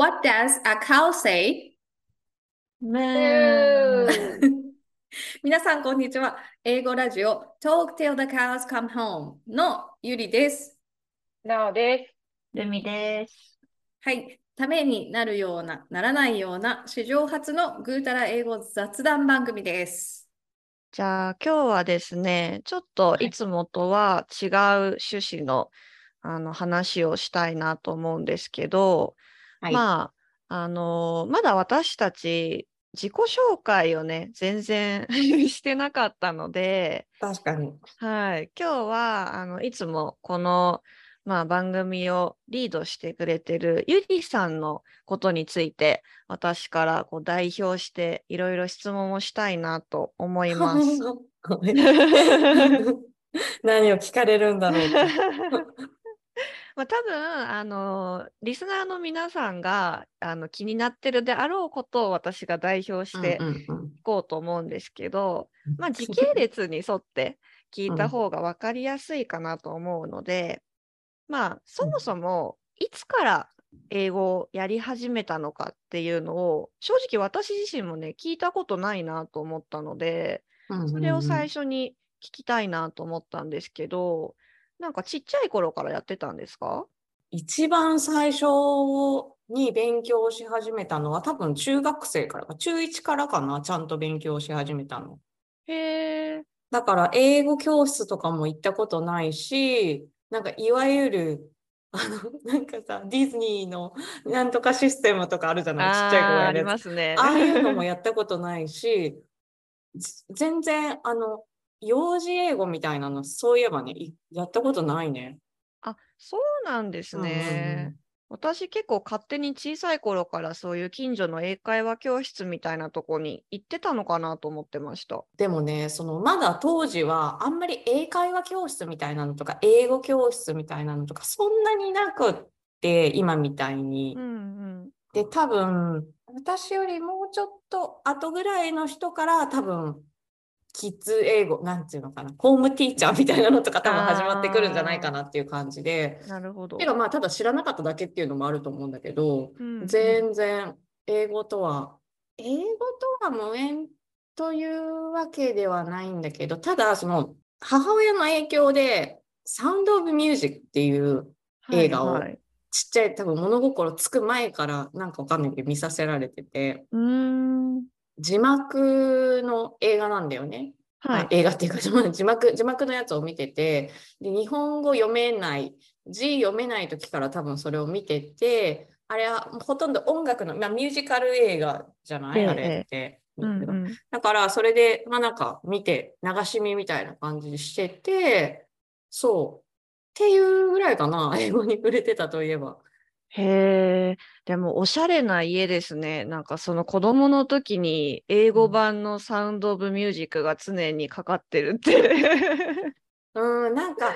What does a cow say? 皆さん、こんにちは。英語ラジオ Talk till the cows come home のゆりです。なおです。ルミです。はい。ためになるような、ならないような、史上初のぐうたら英語雑談番組です。じゃあ今日はですね、ちょっとはいいつもとは違う趣旨の、あの話をしたいなと思うんですけど、はい。まあ、あのまだ私たち自己紹介をね、全然 してなかったので、確かに。はい、今日はあのいつもこの、まあ、番組をリードしてくれてるゆりさんのことについて私からこう代表していろいろ質問をしたいなと思います。何を聞かれるんだろう。まあ、多分あのリスナーの皆さんがあの気になってるであろうことを私が代表してうんうんうん。いこうと思うんですけど、まあ、時 系列に沿って聞いたうん。方が分かりやすいかなと思うので、まあそもそもいつから英語をやり始めたのかっていうのを正直私自身もね聞いたことないなと思ったのでうんうんうん。それを最初に聞きたいなと思ったんですけどなんかちっちゃい頃からやってたんですか？一番最初に勉強し始めたのは多分中学生からか、中1からかな、ちゃんと勉強し始めたの。へえだから英語教室とかも行ったことないし、なんかいわゆる、あの、なんかさ、ディズニーのなんとかシステムとかあるじゃない、ちっちゃい子があーありやるやつ。ますね。ああいうのもやったことないし、ず全然、あの、幼児英語みたいなの、そういえばね、いやったことないね。あ、そうなんですね。私結構勝手に小さい頃からそういう近所の英会話教室みたいなとこに行ってたのかなと思ってました。でもね、そのまだ当時はあんまり英会話教室みたいなのとか、英語教室みたいなのとか、そんなになくって、今みたいにう。んうん。で、多分、私よりもうちょっと後ぐらいの人から多分、キッズ英語、なんていうのかな、ホームティーチャーみたいなのとか多分始まってくるんじゃないかなっていう感じで、なるほど。てかまあただ知らなかっただけっていうのもあると思うんだけど、うんうん全然英語とは、英語とは無縁というわけではないんだけど、ただその母親の影響で、サウンド・オブ・ミュージックっていう映画をはいはいちっちゃい多分物心つく前からなんかわかんないけど見させられてて、うーん。字幕の映画なんだよね。はいあ。映画っていうか字幕、字幕のやつを見てて、で、日本語読めない、字読めない時から多分それを見てて、あれはほとんど音楽の、まあ、ミュージカル映画じゃない、ええあれって。うんうん。だからそれで、まあなんか見て、流し見みたいな感じにしてて、そう。っていうぐらいかな、英語に触れてたといえば。へえ、でもおしゃれな家ですね。なんかその子供の時に英語版のサウンド・オブ・ミュージックが常にかかってるって。うん、なんか、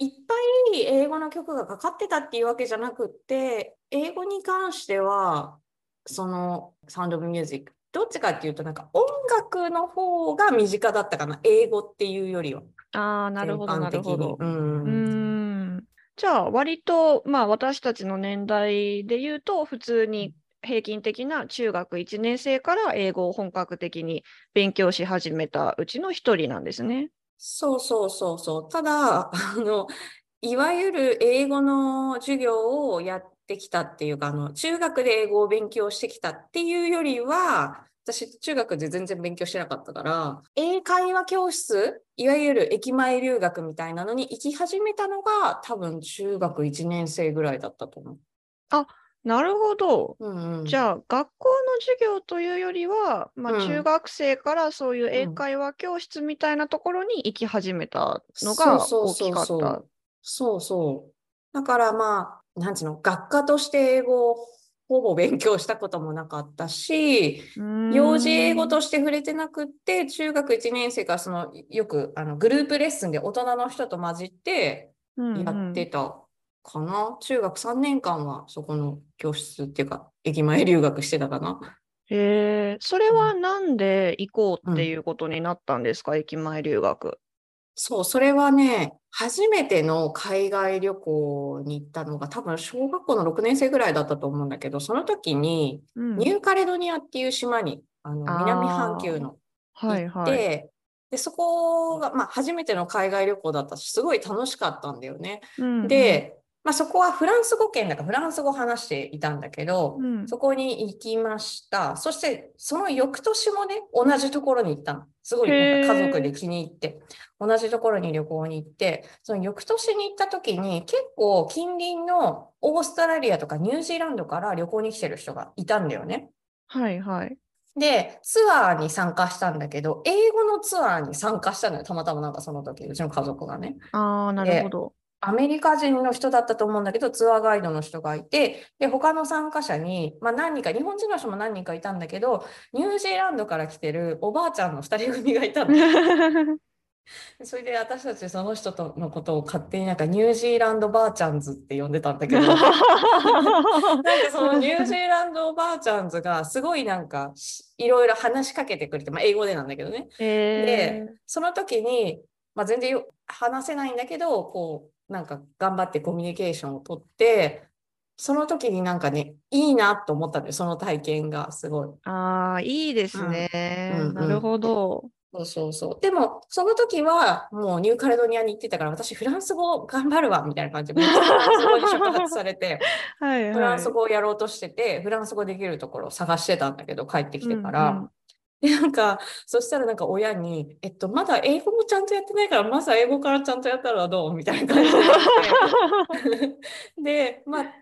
いっぱい英語の曲がかかってたっていうわけじゃなくって、英語に関しては、そのサウンド・オブ・ミュージック、どっちかっていうと、なんか音楽の方が身近だったかな、英語っていうよりは。ああ、なるほど、なるほど。うんうーん。じゃあ、割と、まあ、私たちの年代で言うと、普通に平均的な中学1年生から英語を本格的に勉強し始めたうちの一人なんですね。そうそうそうそう。ただ、あの、いわゆる英語の授業をやってきたっていうか、あの、中学で英語を勉強してきたっていうよりは、私、中学で全然勉強してなかったから、英会話教室、いわゆる駅前留学みたいなのに行き始めたのが、多分中学1年生ぐらいだったと思う。なるほど。うんうん。じゃあ、学校の授業というよりは、まあ、うん中学生からそういう英うん会話教室みたいなところに行き始めたのそがうそうそ大きかったうそう。。そうそう。だからまあ、なんつうの、学科として英語をほぼ勉強したこともなかったし、幼児英語として触れてなくって、中学1年生からその、よくあのグループレッスンで大人の人と混じってやってたかな。中学3年間はそこの教室っていうか、駅前留学してたかな。へえ、それはなんで行こうっていうことになったんですか、駅前留学。そう、それはね、初めての海外旅行に行ったのが多分小学校の6年生ぐらいだったと思うんだけど、その時にうんニューカレドニアっていう島に、あの南半球の行っはいはい。て、で、そこが、まあ、初めての海外旅行だったし、すごい楽しかったんだよね。うんで、まあ、そこはフランス語圏だからフランス語を話していたんだけど、うんそこに行きました。そして、その翌年もね、同じところに行ったの。すごいなんか家族で気に入って、同じところに旅行に行って、その翌年に行った時に、結構近隣のオーストラリアとかニュージーランドから旅行に来てる人がいたんだよね。はいはい。で、ツアーに参加したんだけど、英語のツアーに参加したのよ。たまたまなんかその時、うちの家族がね。ああ、なるほど。アメリカ人の人だったと思うんだけど、ツアーガイドの人がいて、で、他の参加者に、まあ何人か、日本人の人も何人かいたんだけど、ニュージーランドから来てるおばあちゃんの2人組がいたの。それで私たちその人とのことを勝手になんかニュージーランドばあちゃんズって呼んでたんだけど、なんかそのニュージーランドおばあちゃんズがすごいなんかしいろいろ話しかけてくれて、まあ英語でなんだけどね。えで、その時に、まあ、全然よ話せないんだけど、こう、なんか頑張ってコミュニケーションをとって、その時になんかね、いいなと思ったんだよ、その体験がすごい。ああ、いいですね。うんうんなるほど。そうそうそう。でも、その時はもうニューカレドニアに行ってたから、私フランス語頑張るわ、みたいな感じで、フランス語に触発されて、はいはい。フランス語をやろうとしてて、フランス語できるところを探してたんだけど、帰ってきてから。うんうんで、なんか、そしたらなんか親に、えっと、まだ英語もちゃんとやってないから、まずは英語からちゃんとやったらどう？みたいな感じで。で、まあ、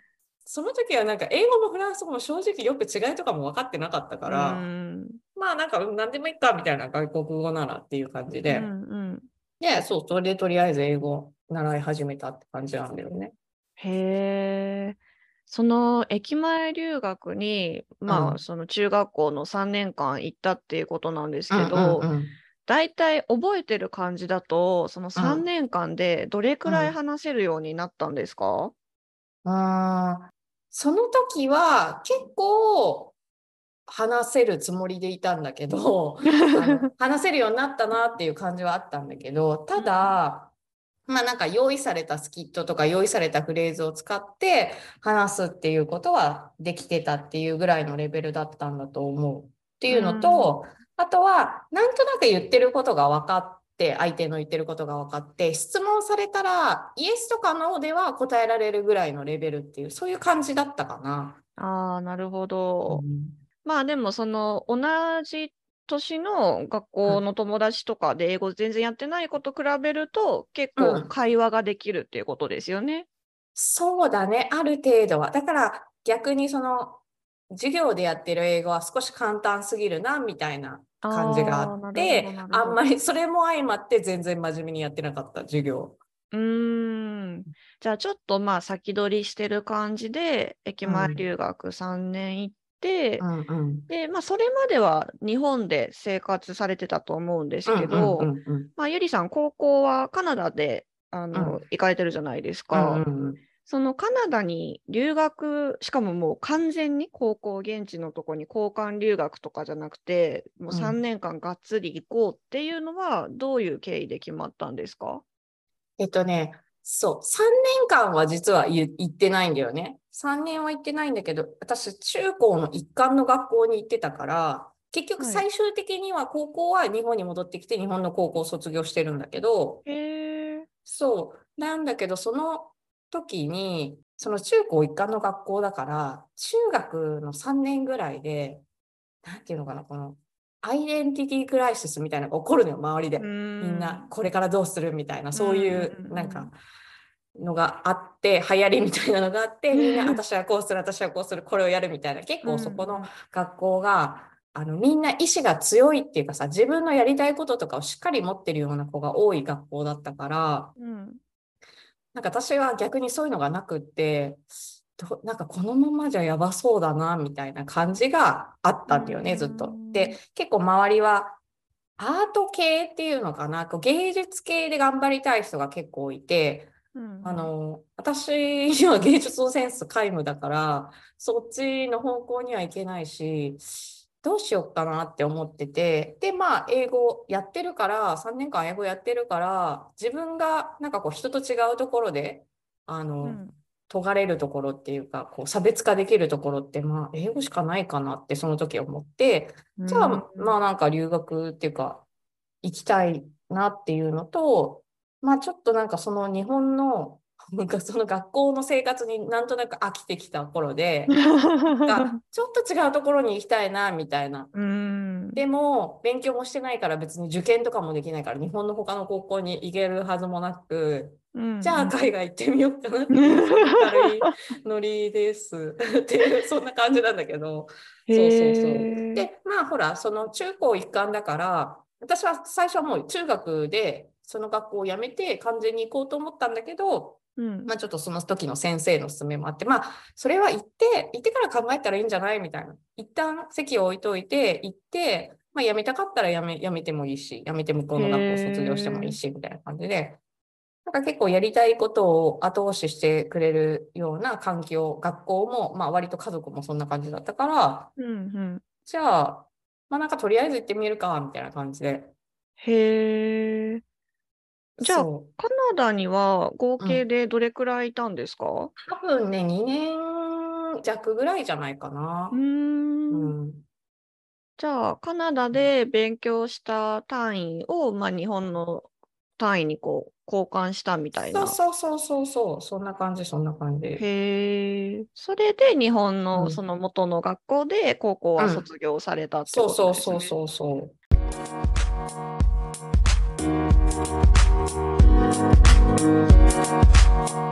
その時はなんか英語もフランス語も正直よく違いとかも分かってなかったから、うんまあなんかうん何でもいいかみたいな外国語ならっていう感じで、うんうんで、そう、それでとりあえず英語習い始めたって感じなんだよね。へえ。その駅前留学に、まあ、うん。その中学校の3年間行ったっていうことなんですけうんど、うんうん。大体覚えてる感じだと、その3うん。年間でどれくらいうん。話せるようになったんですか？あーその時は結構話せるつもりでいたんだけど、あの話せるようになったなっていう感じはあったんだけど、ただ、まあなんか用意されたスキットとか用意されたフレーズを使って話すっていうことはできてたっていうぐらいのレベルだったんだと思うっていうのと、あとはなんとなく言ってることが分かって、相手の言ってることが分かって、質問されたらイエスとかノーでは答えられるぐらいのレベルっていう、そういう感じだったかな。ああ、なるほど。うんまあでもその同じ年の学校の友達とかで英語全然やってない子と比べると結構うん会話ができるっていうことですよね。そうだね、ある程度は。だから逆にその授業でやってる英語は少し簡単すぎるなみたいな感じがあってあんまりそれも相まって全然真面目にやってなかった授業。うーん。じゃあちょっとまあ先取りしてる感じで駅前うん留学3年行うんうん。で、まあそれまでは日本で生活されてたと思うんですけど、うんうんうんまあゆりさん高校はカナダであの、うん。行かれてるじゃないですうか。んうんうん。そのカナダに留学、しかももう完全に高校現地のとこに交換留学とかじゃなくて、もううん。3年間がっつり行こうっていうのはどういう経緯で決まったんですか？えっとね、そう、3年間は実は言行ってないんだよね。3年は行ってないんだけど、私、中高の一貫の学校に行ってたから、結局はい最終的には高校は日本に戻ってきて日本の高校を卒業してるんだけど。そう、なんだけど、その時に、その中高一貫の学校だから、中学の3年ぐらいで、なんていうのかな、この、アイデンティティクライシスみたいなのが起こるのよ、周りで。みみんなこれからどうするみたいなそういうなんかのがあって流行りみたいなのがあってみんな私はこうする私はこうするこれをやるみたいな。結構そこの学校があのみんな意志が強いっていうかさ自分のやりたいこととかをしっかり持ってるような子が多い学校だったからうん。なんか私は逆にそういうのがなくってどなんかこのままじゃやばそうだなみたいな感じがあったんだよねずっと。う。んで結構周りはアート系っていうのかなこう芸術系で頑張りたい人が結構いてうん。あの私には芸術のセンス皆無だからそっちの方向にはいけないしどうしようかなって思ってて、で、まあ、英語やってるから、3年間英語やってるから、自分がなんかこう人と違うところで、あの、うん。尖れるところっていうか、こう差別化できるところって、まあ、英語しかないかなってその時思って、じゃあ、まあなんか留学っていうか、行きたいなっていうのと、まあちょっとなんかその日本の、なんかその学校の生活になんとなく飽きてきた頃で、が ちょっと違うところに行きたいなみたいな。うん。でも勉強もしてないから別に受験とかもできないから日本の他の高校に行けるはずもなく、うんじゃあ海外行ってみようかなっていう軽いノリですっていうそんな感じなんだけど。そうそうそう。で、まあほら、その中高一貫だから、私は最初はもう中学でその学校を辞めて完全に行こうと思ったんだけど、うんまあちょっとその時の先生の勧めもあって、まあそれは行って、行ってから考えたらいいんじゃないみたいな。一旦席を置いといて、行って、まあ辞めたかったら辞め、辞めてもいいし、辞めて向こうの学校卒業してもいいし、みたいな感じで、なんか結構やりたいことを後押ししてくれるような環境、学校も、まあ割と家族もそんな感じだったから、うんうん。じゃあ、まあなんかとりあえず行ってみるか、みたいな感じで。へえ。じゃあ、そうカナダには合計でどれくらいいたんですか？多分ね、2年弱ぐらいじゃないかなう。ー。うんん。じゃあ、カナダで勉強した単位を、まあ、日本の単位にこう交換したみたいな。そうそうそうそうそう、そんな感じ、そんな感じ。へえ。それで日本うんのその元の学校で高校はうん卒業されたってそうことそうですね。そうそうそう。Thank you.